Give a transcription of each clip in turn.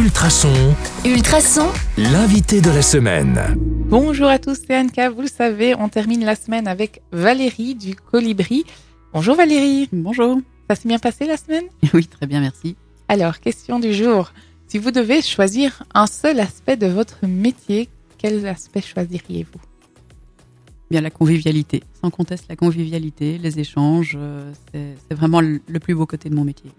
Ultrason, Ultrason, l'invité de la semaine. Bonjour à tous, c'est Anka. Vous le savez, on termine la semaine avec Valérie du Colibri. Bonjour Valérie. Bonjour. Ça s'est bien passé la semaine? Oui, très bien, merci. Alors, question du jour. Si vous devez choisir un seul aspect de votre métier, quel aspect choisiriez-vous? Bien la convivialité. Sans conteste, la convivialité, les échanges, euh, c'est vraiment le plus beau côté de mon métier.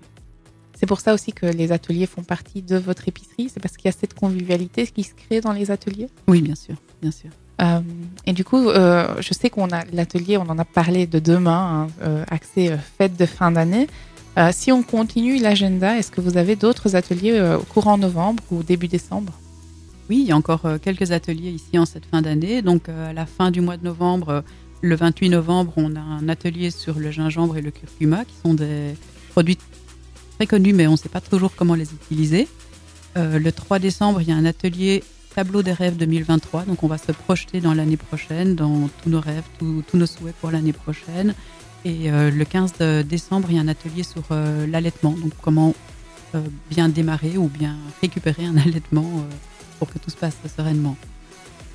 C'est pour ça aussi que les ateliers font partie de votre épicerie. C'est parce qu'il y a cette convivialité qui se crée dans les ateliers? Oui, bien sûr, bien sûr. Euh, et du coup, euh, je sais qu'on a l'atelier, on en a parlé de demain, hein, euh, accès euh, fête de fin d'année. Si on continue l'agenda, est-ce que vous avez d'autres ateliers au courant novembre ou début décembre? Oui, il y a encore quelques ateliers ici en cette fin d'année. Donc, à la fin du mois de novembre, le 28 novembre, on a un atelier sur le gingembre et le curcuma, qui sont des produits très connus, mais on ne sait pas toujours comment les utiliser. Euh, le 3 décembre, il y a un atelier Tableau des rêves 2023. Donc, on va se projeter dans l'année prochaine, dans tous nos rêves, tous- nos souhaits pour l'année prochaine. Et euh, le 15 de décembre, il y a un atelier sur euh, l'allaitement. Donc, comment bien démarrer ou bien récupérer un allaitement pour que tout se passe sereinement.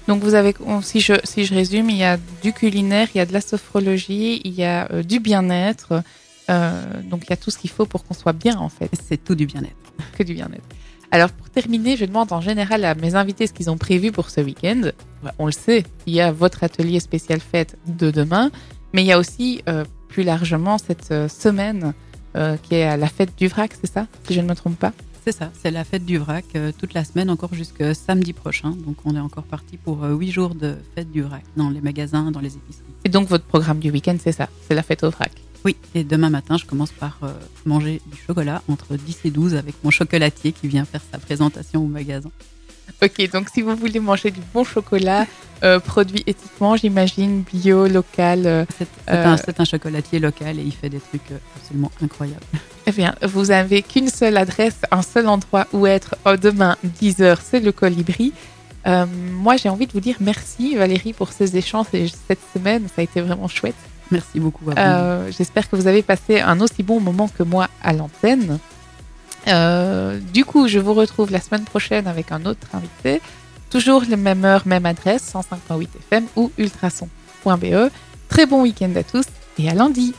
Donc vous avez, si je, si je résume, il y a du culinaire, il y a de la sophrologie, il y a du bien-être. Euh, donc il y a tout ce qu'il faut pour qu'on soit bien en fait, C'est tout du bien-être. que du bien-être. Alors pour terminer, je demande en général à mes invités ce qu'ils ont prévu pour ce week-end. On le sait, il y a votre atelier spécial fête de demain, mais il y a aussi euh, plus largement cette euh, semaine euh, qui est à la fête du vrac, c'est ça Si je ne me trompe pas? C'est ça, c'est la fête du vrac euh, toute la semaine, encore jusqu'à samedi prochain. Donc on est encore parti pour euh, huit jours de fête du vrac dans les magasins, dans les épiceries. Et donc votre programme du week-end, c'est ça, c'est la fête au vrac? Oui, et demain matin, je commence par euh, manger du chocolat entre 10 et 12 avec mon chocolatier qui vient faire sa présentation au magasin. Ok, donc si vous voulez manger du bon chocolat, euh, produit éthiquement, j'imagine, bio, local, euh, C'est Euh, un, chocolatier local et il fait des trucs absolument incroyables. eh bien, vous avez qu'une seule adresse, un seul endroit où être oh, demain, 10h, c'est le colibri. Moi, j'ai envie de vous dire merci, Valérie, pour ces échanges et cette semaine. Ça a été vraiment chouette. Merci beaucoup. Euh, J'espère que vous avez passé un aussi bon moment que moi à l'antenne. Euh, du coup, je vous retrouve la semaine prochaine avec un autre invité. Toujours la même heure, même adresse, 105.8 FM ou ultrason.be. Très bon week-end à tous et à lundi.